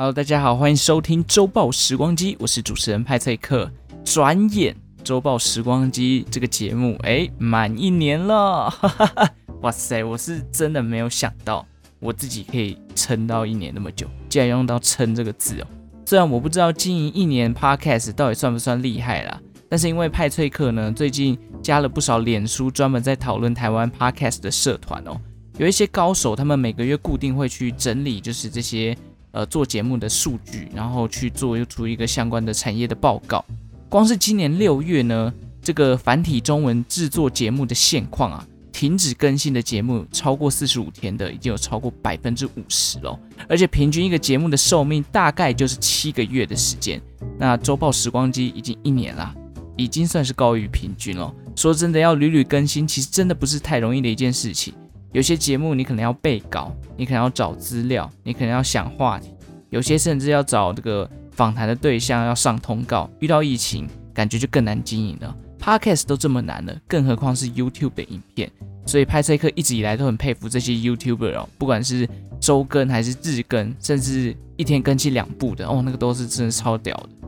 Hello，大家好，欢迎收听周报时光机，我是主持人派翠克。转眼周报时光机这个节目，哎，满一年了，哈哈哈，哇塞，我是真的没有想到我自己可以撑到一年那么久，竟然用到“撑”这个字哦。虽然我不知道经营一年 Podcast 到底算不算厉害啦，但是因为派翠克呢，最近加了不少脸书专门在讨论台湾 Podcast 的社团哦，有一些高手，他们每个月固定会去整理，就是这些。呃，做节目的数据，然后去做出一个相关的产业的报告。光是今年六月呢，这个繁体中文制作节目的现况啊，停止更新的节目超过四十五天的，已经有超过百分之五十了。而且平均一个节目的寿命大概就是七个月的时间。那周报时光机已经一年了，已经算是高于平均了。说真的，要屡屡更新，其实真的不是太容易的一件事情。有些节目你可能要背稿，你可能要找资料，你可能要想话题，有些甚至要找这个访谈的对象，要上通告。遇到疫情，感觉就更难经营了。Podcast 都这么难了，更何况是 YouTube 的影片。所以派翠克一直以来都很佩服这些 YouTuber 哦，不管是周更还是日更，甚至一天更新两部的哦，那个都是真的超屌的。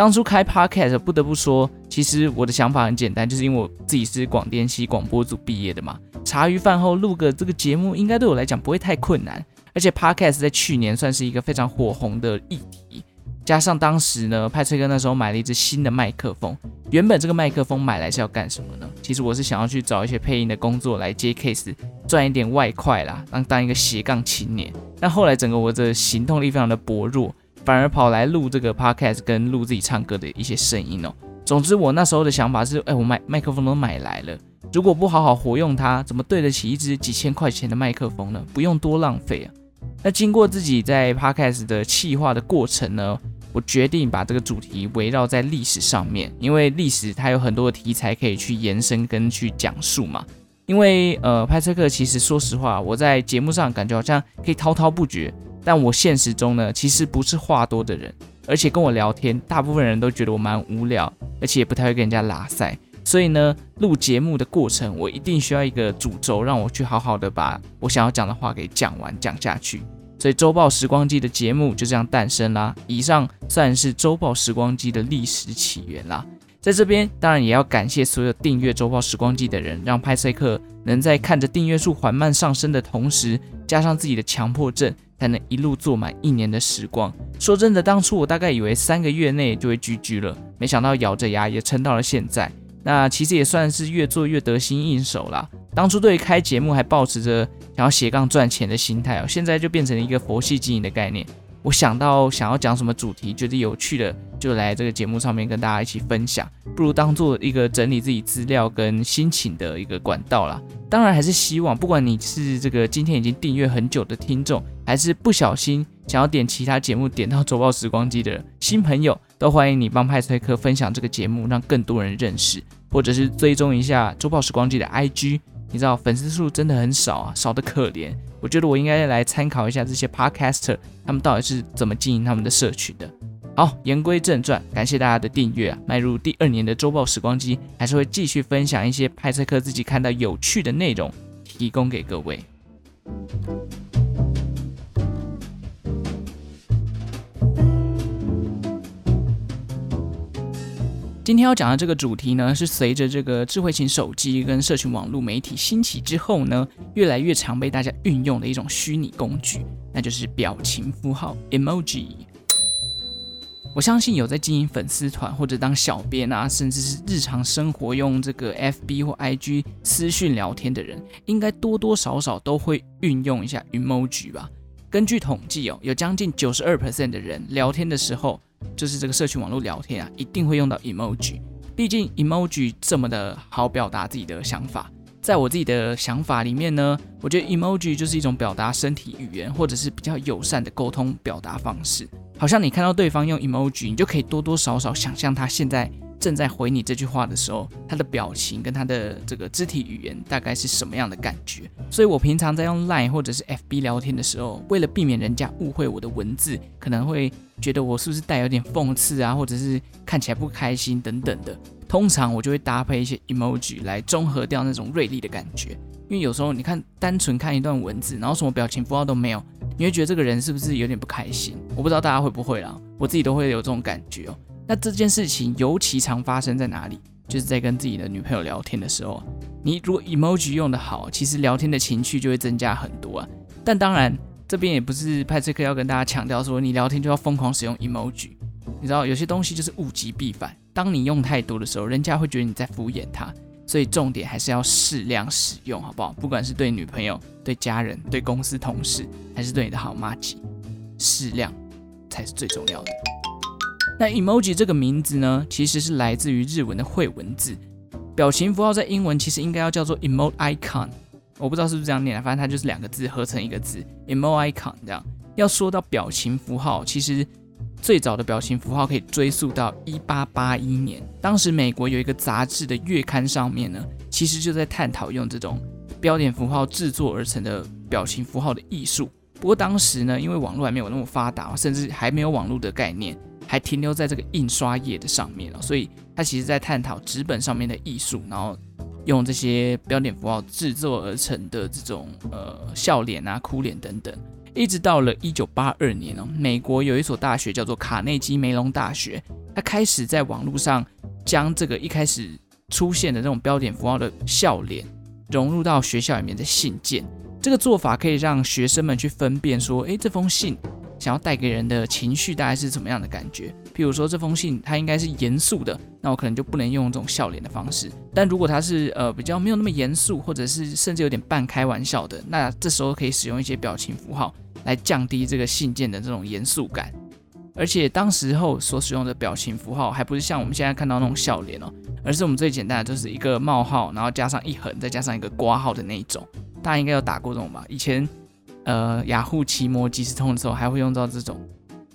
当初开 Podcast 不得不说，其实我的想法很简单，就是因为我自己是广电系广播组毕业的嘛。茶余饭后录个这个节目，应该对我来讲不会太困难。而且 Podcast 在去年算是一个非常火红的议题，加上当时呢，派翠克那时候买了一支新的麦克风。原本这个麦克风买来是要干什么呢？其实我是想要去找一些配音的工作来接 case，赚一点外快啦，当当一个斜杠青年。但后来整个我的行动力非常的薄弱，反而跑来录这个 Podcast 跟录自己唱歌的一些声音哦。总之我那时候的想法是，哎，我买麦克风都买来了。如果不好好活用它，怎么对得起一支几千块钱的麦克风呢？不用多浪费啊！那经过自己在 Podcast 的企划的过程呢，我决定把这个主题围绕在历史上面，因为历史它有很多的题材可以去延伸跟去讲述嘛。因为呃，派翠克其实说实话，我在节目上感觉好像可以滔滔不绝，但我现实中呢，其实不是话多的人，而且跟我聊天，大部分人都觉得我蛮无聊，而且也不太会跟人家拉塞。所以呢，录节目的过程，我一定需要一个主轴，让我去好好的把我想要讲的话给讲完、讲下去。所以周报时光机的节目就这样诞生啦。以上算是周报时光机的历史起源啦。在这边，当然也要感谢所有订阅周报时光机的人，让派翠克能在看着订阅数缓慢上升的同时，加上自己的强迫症，才能一路做满一年的时光。说真的，当初我大概以为三个月内就会 GG 了，没想到咬着牙也撑到了现在。那其实也算是越做越得心应手啦。当初对于开节目还抱持着想要斜杠赚钱的心态哦，现在就变成了一个佛系经营的概念。我想到想要讲什么主题，觉得有趣的，就来这个节目上面跟大家一起分享，不如当做一个整理自己资料跟心情的一个管道啦。当然还是希望，不管你是这个今天已经订阅很久的听众，还是不小心想要点其他节目点到周报时光机的新朋友。都欢迎你帮派翠克分享这个节目，让更多人认识，或者是追踪一下周报时光机的 IG。你知道粉丝数真的很少啊，少得可怜。我觉得我应该来参考一下这些 Podcaster，他们到底是怎么经营他们的社群的。好，言归正传，感谢大家的订阅啊！迈入第二年的周报时光机，还是会继续分享一些派赛克自己看到有趣的内容，提供给各位。今天要讲的这个主题呢，是随着这个智慧型手机跟社群网络媒体兴起之后呢，越来越常被大家运用的一种虚拟工具，那就是表情符号 （emoji）。我相信有在经营粉丝团或者当小编啊，甚至是日常生活用这个 FB 或 IG 私讯聊天的人，应该多多少少都会运用一下 emoji 吧。根据统计哦，有将近九十二 percent 的人聊天的时候。就是这个社群网络聊天啊，一定会用到 emoji。毕竟 emoji 这么的好表达自己的想法。在我自己的想法里面呢，我觉得 emoji 就是一种表达身体语言或者是比较友善的沟通表达方式。好像你看到对方用 emoji，你就可以多多少少想象他现在正在回你这句话的时候，他的表情跟他的这个肢体语言大概是什么样的感觉。所以我平常在用 Line 或者是 FB 聊天的时候，为了避免人家误会我的文字，可能会。觉得我是不是带有点讽刺啊，或者是看起来不开心等等的，通常我就会搭配一些 emoji 来中和掉那种锐利的感觉。因为有时候你看单纯看一段文字，然后什么表情符号都没有，你会觉得这个人是不是有点不开心？我不知道大家会不会啦，我自己都会有这种感觉哦。那这件事情尤其常发生在哪里？就是在跟自己的女朋友聊天的时候，你如果 emoji 用得好，其实聊天的情趣就会增加很多啊。但当然，这边也不是派翠克要跟大家强调说你聊天就要疯狂使用 emoji。你知道有些东西就是物极必反，当你用太多的时候，人家会觉得你在敷衍他。所以重点还是要适量使用，好不好？不管是对女朋友、对家人、对公司同事，还是对你的好妈吉，适量才是最重要的。那 emoji 这个名字呢，其实是来自于日文的绘文字。表情符号在英文其实应该要叫做 emote icon，我不知道是不是这样念的，反正它就是两个字合成一个字 emote icon 这样。要说到表情符号，其实。最早的表情符号可以追溯到一八八一年，当时美国有一个杂志的月刊上面呢，其实就在探讨用这种标点符号制作而成的表情符号的艺术。不过当时呢，因为网络还没有那么发达，甚至还没有网络的概念，还停留在这个印刷业的上面了，所以他其实在探讨纸本上面的艺术，然后用这些标点符号制作而成的这种呃笑脸啊、哭脸等等。一直到了一九八二年哦，美国有一所大学叫做卡内基梅隆大学，它开始在网络上将这个一开始出现的这种标点符号的笑脸融入到学校里面的信件。这个做法可以让学生们去分辨说，诶，这封信想要带给人的情绪大概是怎么样的感觉。譬如说，这封信它应该是严肃的，那我可能就不能用这种笑脸的方式。但如果它是呃比较没有那么严肃，或者是甚至有点半开玩笑的，那这时候可以使用一些表情符号来降低这个信件的这种严肃感。而且当时候所使用的表情符号还不是像我们现在看到那种笑脸哦，而是我们最简单的就是一个冒号，然后加上一横，再加上一个刮号的那一种。大家应该有打过这种吧？以前呃雅虎奇摩即时通的时候还会用到这种。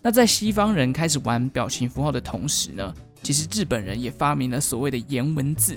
那在西方人开始玩表情符号的同时呢，其实日本人也发明了所谓的颜文字。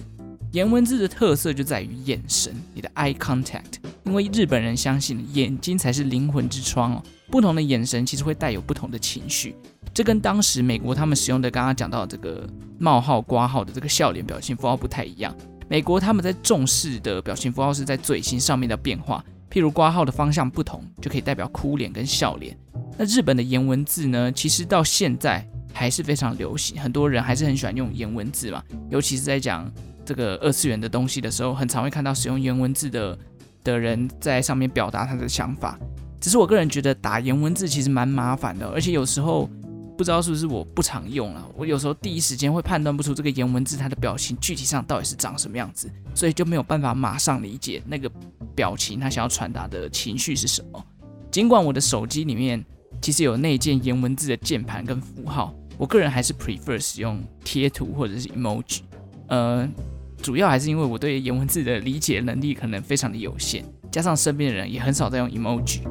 颜文字的特色就在于眼神，你的 eye contact。因为日本人相信眼睛才是灵魂之窗哦，不同的眼神其实会带有不同的情绪。这跟当时美国他们使用的刚刚讲到这个冒号、括号的这个笑脸表情符号不太一样。美国他们在重视的表情符号是在嘴型上面的变化，譬如括号的方向不同，就可以代表哭脸跟笑脸。那日本的颜文字呢？其实到现在还是非常流行，很多人还是很喜欢用颜文字嘛。尤其是在讲这个二次元的东西的时候，很常会看到使用颜文字的的人在上面表达他的想法。只是我个人觉得打颜文字其实蛮麻烦的，而且有时候不知道是不是我不常用了，我有时候第一时间会判断不出这个颜文字它的表情具体上到底是长什么样子，所以就没有办法马上理解那个表情他想要传达的情绪是什么。尽管我的手机里面。其实有内建言文字的键盘跟符号，我个人还是 prefer 使用贴图或者是 emoji，呃，主要还是因为我对言文字的理解能力可能非常的有限，加上身边的人也很少在用 emoji。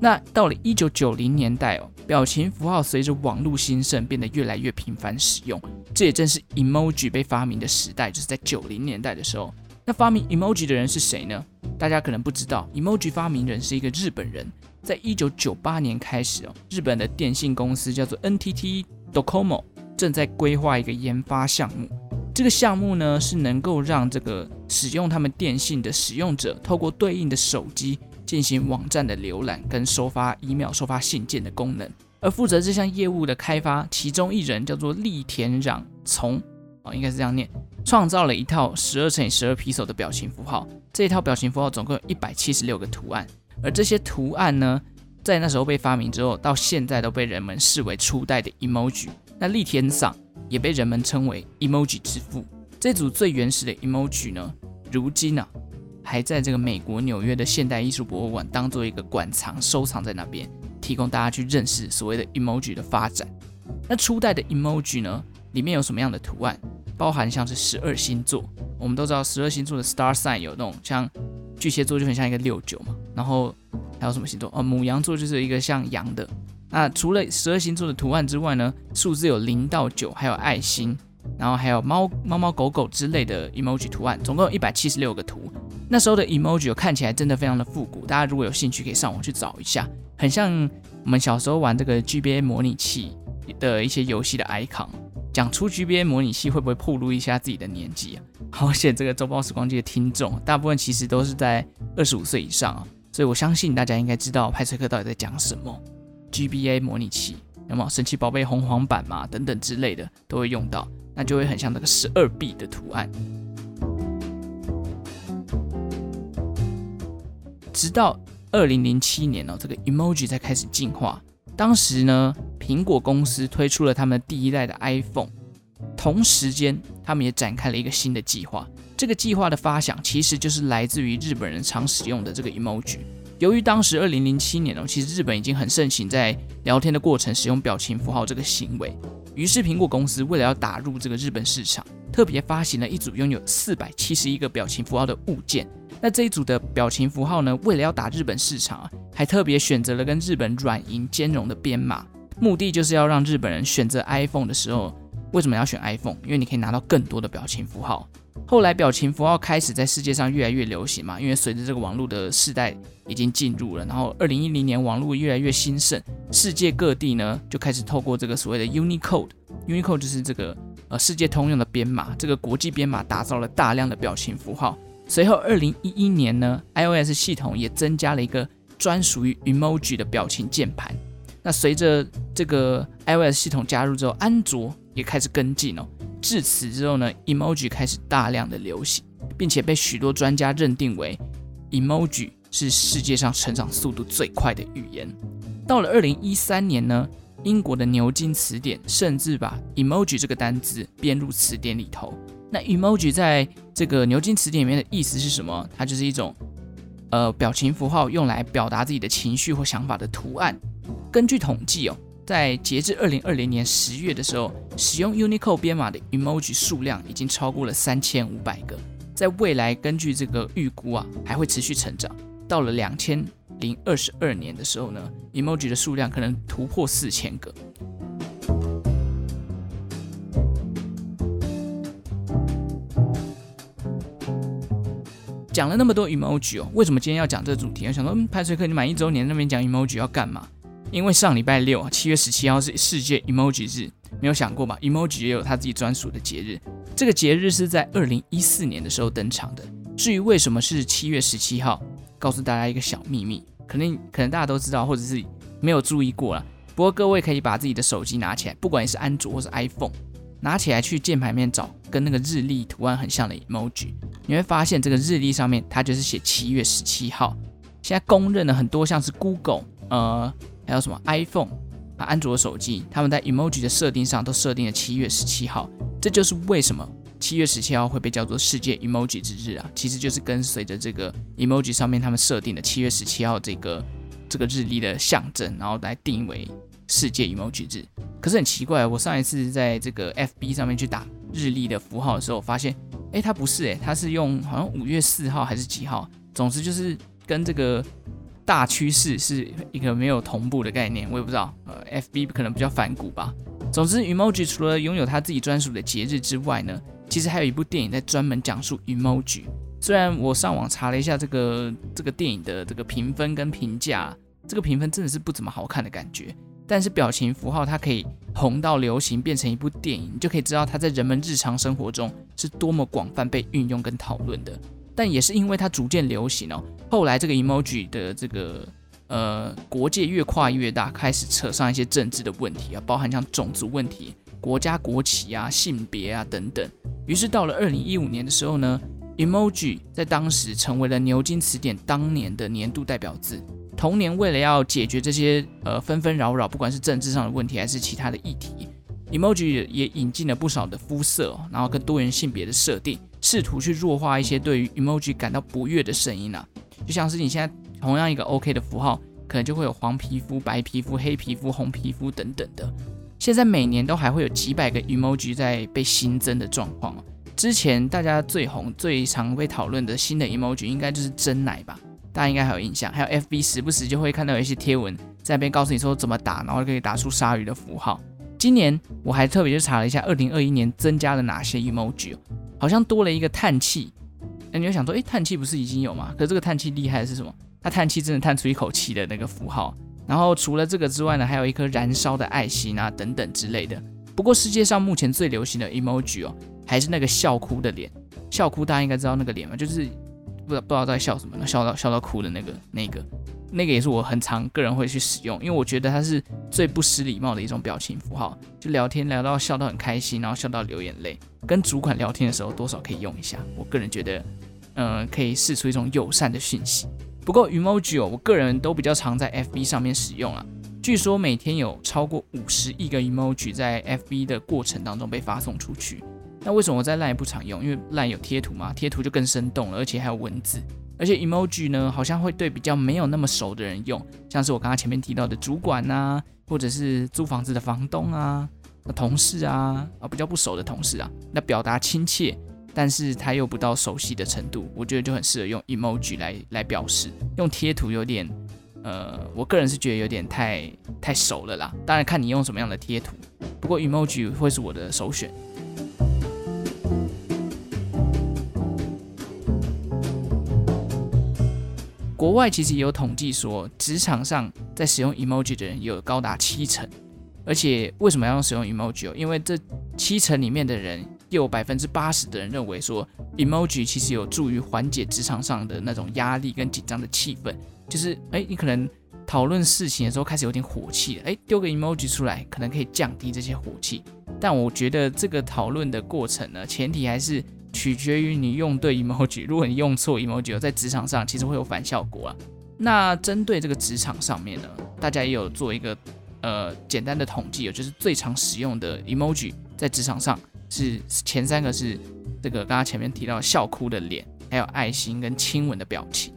那到了一九九零年代哦，表情符号随着网络兴盛变得越来越频繁使用，这也正是 emoji 被发明的时代，就是在九零年代的时候。那发明 emoji 的人是谁呢？大家可能不知道，emoji 发明人是一个日本人。在一九九八年开始哦，日本的电信公司叫做 NTT Docomo 正在规划一个研发项目。这个项目呢，是能够让这个使用他们电信的使用者，透过对应的手机进行网站的浏览跟收发 email、收发信件的功能。而负责这项业务的开发，其中一人叫做栗田壤从。哦，应该是这样念，创造了一套十二乘以十二 ps 的表情符号。这一套表情符号总共有一百七十六个图案，而这些图案呢，在那时候被发明之后，到现在都被人们视为初代的 emoji。那栗田赏也被人们称为 emoji 之父。这组最原始的 emoji 呢，如今呢、啊，还在这个美国纽约的现代艺术博物馆当做一个馆藏收藏在那边，提供大家去认识所谓的 emoji 的发展。那初代的 emoji 呢，里面有什么样的图案？包含像是十二星座，我们都知道十二星座的 star sign 有那种像巨蟹座就很像一个六九嘛，然后还有什么星座？哦，牡羊座就是一个像羊的。那除了十二星座的图案之外呢，数字有零到九，还有爱心，然后还有猫猫猫狗狗之类的 emoji 图案，总共有一百七十六个图。那时候的 emoji 看起来真的非常的复古，大家如果有兴趣可以上网去找一下，很像我们小时候玩这个 GBA 模拟器的一些游戏的 icon。讲出 GBA 模拟器会不会暴露一下自己的年纪啊？好险，这个周报时光机的听众大部分其实都是在二十五岁以上啊，所以我相信大家应该知道派翠克到底在讲什么。GBA 模拟器，有没有神奇宝贝红黄版嘛？等等之类的都会用到，那就会很像那个十二 B 的图案。直到二零零七年哦，这个 emoji 才开始进化。当时呢，苹果公司推出了他们第一代的 iPhone，同时间他们也展开了一个新的计划。这个计划的发想其实就是来自于日本人常使用的这个 emoji。由于当时二零零七年哦，其实日本已经很盛行在聊天的过程使用表情符号这个行为，于是苹果公司为了要打入这个日本市场，特别发行了一组拥有四百七十一个表情符号的物件。那这一组的表情符号呢，为了要打日本市场啊，还特别选择了跟日本软银兼容的编码，目的就是要让日本人选择 iPhone 的时候，为什么要选 iPhone？因为你可以拿到更多的表情符号。后来表情符号开始在世界上越来越流行嘛，因为随着这个网络的世代已经进入了，然后二零一零年网络越来越兴盛，世界各地呢就开始透过这个所谓的 Unicode，Unicode 就是这个呃世界通用的编码，这个国际编码打造了大量的表情符号。随后二零一一年呢，iOS 系统也增加了一个专属于 emoji 的表情键盘。那随着这个 iOS 系统加入之后，安卓也开始跟进哦。至此之后呢，emoji 开始大量的流行，并且被许多专家认定为 emoji 是世界上成长速度最快的语言。到了二零一三年呢，英国的牛津词典甚至把 emoji 这个单字编入词典里头。那 emoji 在这个牛津词典里面的意思是什么？它就是一种呃表情符号，用来表达自己的情绪或想法的图案。根据统计哦。在截至二零二零年十月的时候，使用 Unicode 编码的 emoji 数量已经超过了三千五百个。在未来，根据这个预估啊，还会持续成长。到了两千零二十二年的时候呢，emoji 的数量可能突破四千个。讲了那么多 emoji 哦，为什么今天要讲这个主题？我想说，嗯，派翠克，你满一周年那边讲 emoji 要干嘛？因为上礼拜六，七月十七号是世界 emoji 日，没有想过吧？emoji 也有他自己专属的节日。这个节日是在二零一四年的时候登场的。至于为什么是七月十七号，告诉大家一个小秘密，可能可能大家都知道，或者是没有注意过了。不过各位可以把自己的手机拿起来，不管你是安卓或是 iPhone，拿起来去键盘面找跟那个日历图案很像的 emoji，你会发现这个日历上面它就是写七月十七号。现在公认的很多像是 Google，呃。还有什么 iPhone 啊，安卓手机，他们在 emoji 的设定上都设定了七月十七号，这就是为什么七月十七号会被叫做世界 emoji 之日啊，其实就是跟随着这个 emoji 上面他们设定的七月十七号这个这个日历的象征，然后来定为世界 emoji 日。可是很奇怪，我上一次在这个 FB 上面去打日历的符号的时候，发现，哎，它不是，哎，它是用好像五月四号还是几号，总之就是跟这个。大趋势是一个没有同步的概念，我也不知道。呃，FB 可能比较反骨吧。总之，emoji 除了拥有它自己专属的节日之外呢，其实还有一部电影在专门讲述 emoji。虽然我上网查了一下这个这个电影的这个评分跟评价，这个评分真的是不怎么好看的感觉。但是表情符号它可以红到流行，变成一部电影，你就可以知道它在人们日常生活中是多么广泛被运用跟讨论的。但也是因为它逐渐流行哦，后来这个 emoji 的这个呃国界越跨越大，开始扯上一些政治的问题啊，包含像种族问题、国家国旗啊、性别啊等等。于是到了二零一五年的时候呢，emoji 在当时成为了牛津词典当年的年度代表字。同年，为了要解决这些呃纷纷扰扰，不管是政治上的问题还是其他的议题，emoji 也引进了不少的肤色哦，然后跟多元性别的设定。试图去弱化一些对于 emoji 感到不悦的声音啊，就像是你现在同样一个 OK 的符号，可能就会有黄皮肤、白皮肤、黑皮肤、红皮肤等等的。现在每年都还会有几百个 emoji 在被新增的状况。之前大家最红、最常被讨论的新的 emoji 应该就是真奶吧？大家应该还有印象。还有 FB 时不时就会看到有一些贴文在那边告诉你说怎么打，然后可以打出鲨鱼的符号。今年我还特别去查了一下，二零二一年增加了哪些 emoji。好像多了一个叹气，那你会想说，诶，叹气不是已经有吗？可是这个叹气厉害的是什么？它叹气真的叹出一口气的那个符号。然后除了这个之外呢，还有一颗燃烧的爱心啊，等等之类的。不过世界上目前最流行的 emoji 哦，还是那个笑哭的脸。笑哭大家应该知道那个脸嘛，就是不知道不知道在笑什么，笑到笑到哭的那个那个那个也是我很常个人会去使用，因为我觉得它是最不失礼貌的一种表情符号。就聊天聊到笑到很开心，然后笑到流眼泪，跟主管聊天的时候多少可以用一下。我个人觉得，嗯、可以释出一种友善的讯息。不过 emoji 哦，我个人都比较常在 FB 上面使用啊。据说每天有超过五十亿个 emoji 在 FB 的过程当中被发送出去。那为什么我在 LINE 不常用？因为 LINE 有贴图嘛，贴图就更生动了，而且还有文字。而且 emoji 呢，好像会对比较没有那么熟的人用，像是我刚刚前面提到的主管啊，或者是租房子的房东啊、同事啊，啊比较不熟的同事啊，那表达亲切。但是他又不到熟悉的程度，我觉得就很适合用 emoji 来来表示。用贴图有点，呃，我个人是觉得有点太太熟了啦。当然看你用什么样的贴图，不过 emoji 会是我的首选。国外其实也有统计说，职场上在使用 emoji 的人有高达七成。而且为什么要使用 emoji？因为这七成里面的人。又有百分之八十的人认为说，emoji 其实有助于缓解职场上的那种压力跟紧张的气氛。就是，哎，你可能讨论事情的时候开始有点火气了，哎，丢个 emoji 出来，可能可以降低这些火气。但我觉得这个讨论的过程呢，前提还是取决于你用对 emoji。如果你用错 emoji，在职场上其实会有反效果啊。那针对这个职场上面呢，大家也有做一个呃简单的统计，就是最常使用的 emoji 在职场上。是前三个是这个刚刚前面提到笑哭的脸，还有爱心跟亲吻的表情。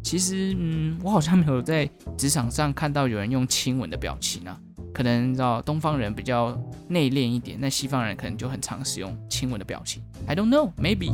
其实，嗯，我好像没有在职场上看到有人用亲吻的表情啊。可能你知道东方人比较内敛一点，那西方人可能就很常使用亲吻的表情。I don't know, maybe。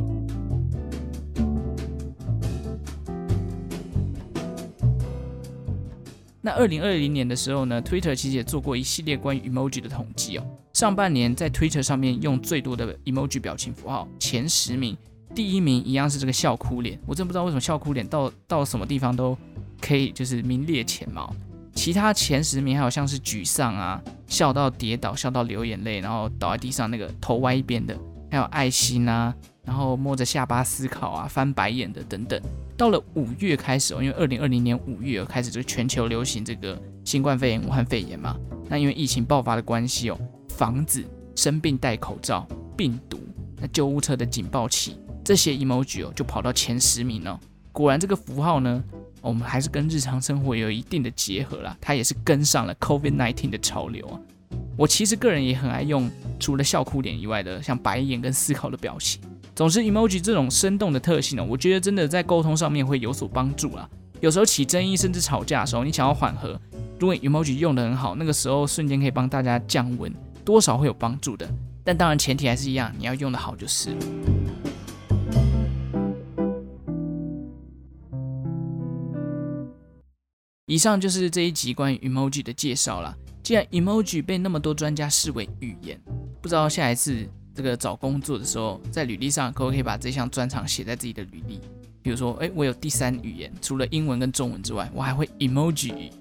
那二零二零年的时候呢，Twitter 其实也做过一系列关于 emoji 的统计哦。上半年在 Twitter 上面用最多的 emoji 表情符号前十名，第一名一样是这个笑哭脸。我真不知道为什么笑哭脸到到什么地方都可以就是名列前茅。其他前十名还有像是沮丧啊，笑到跌倒，笑到流眼泪，然后倒在地上那个头歪一边的，还有爱心啊。然后摸着下巴思考啊，翻白眼的等等。到了五月开始哦，因为二零二零年五月开始就全球流行这个新冠肺炎、武汉肺炎嘛。那因为疫情爆发的关系哦，房子生病戴口罩、病毒、那救护车的警报器这些 emoji 哦，就跑到前十名了。果然这个符号呢，我们还是跟日常生活有一定的结合啦，它也是跟上了 COVID-19 的潮流啊。我其实个人也很爱用，除了笑哭脸以外的，像白眼跟思考的表情。总之，emoji 这种生动的特性呢，我觉得真的在沟通上面会有所帮助啦。有时候起争议甚至吵架的时候，你想要缓和，如果 emoji 用得很好，那个时候瞬间可以帮大家降温，多少会有帮助的。但当然前提还是一样，你要用得好就是了。以上就是这一集关于 emoji 的介绍啦。既然 emoji 被那么多专家视为语言，不知道下一次。这个找工作的时候，在履历上可不可以把这项专长写在自己的履历？比如说，哎，我有第三语言，除了英文跟中文之外，我还会 emoji。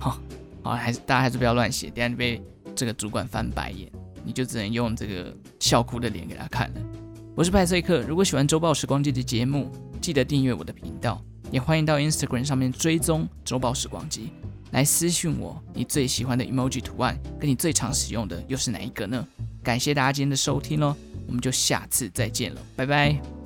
好，好，还是大家还是不要乱写，等下你被这个主管翻白眼，你就只能用这个笑哭的脸给他看了。我是派翠克，如果喜欢周报时光机的节目，记得订阅我的频道，也欢迎到 Instagram 上面追踪周报时光机，来私讯我你最喜欢的 emoji 图案，跟你最常使用的又是哪一个呢？感谢大家今天的收听喽，我们就下次再见了，拜拜。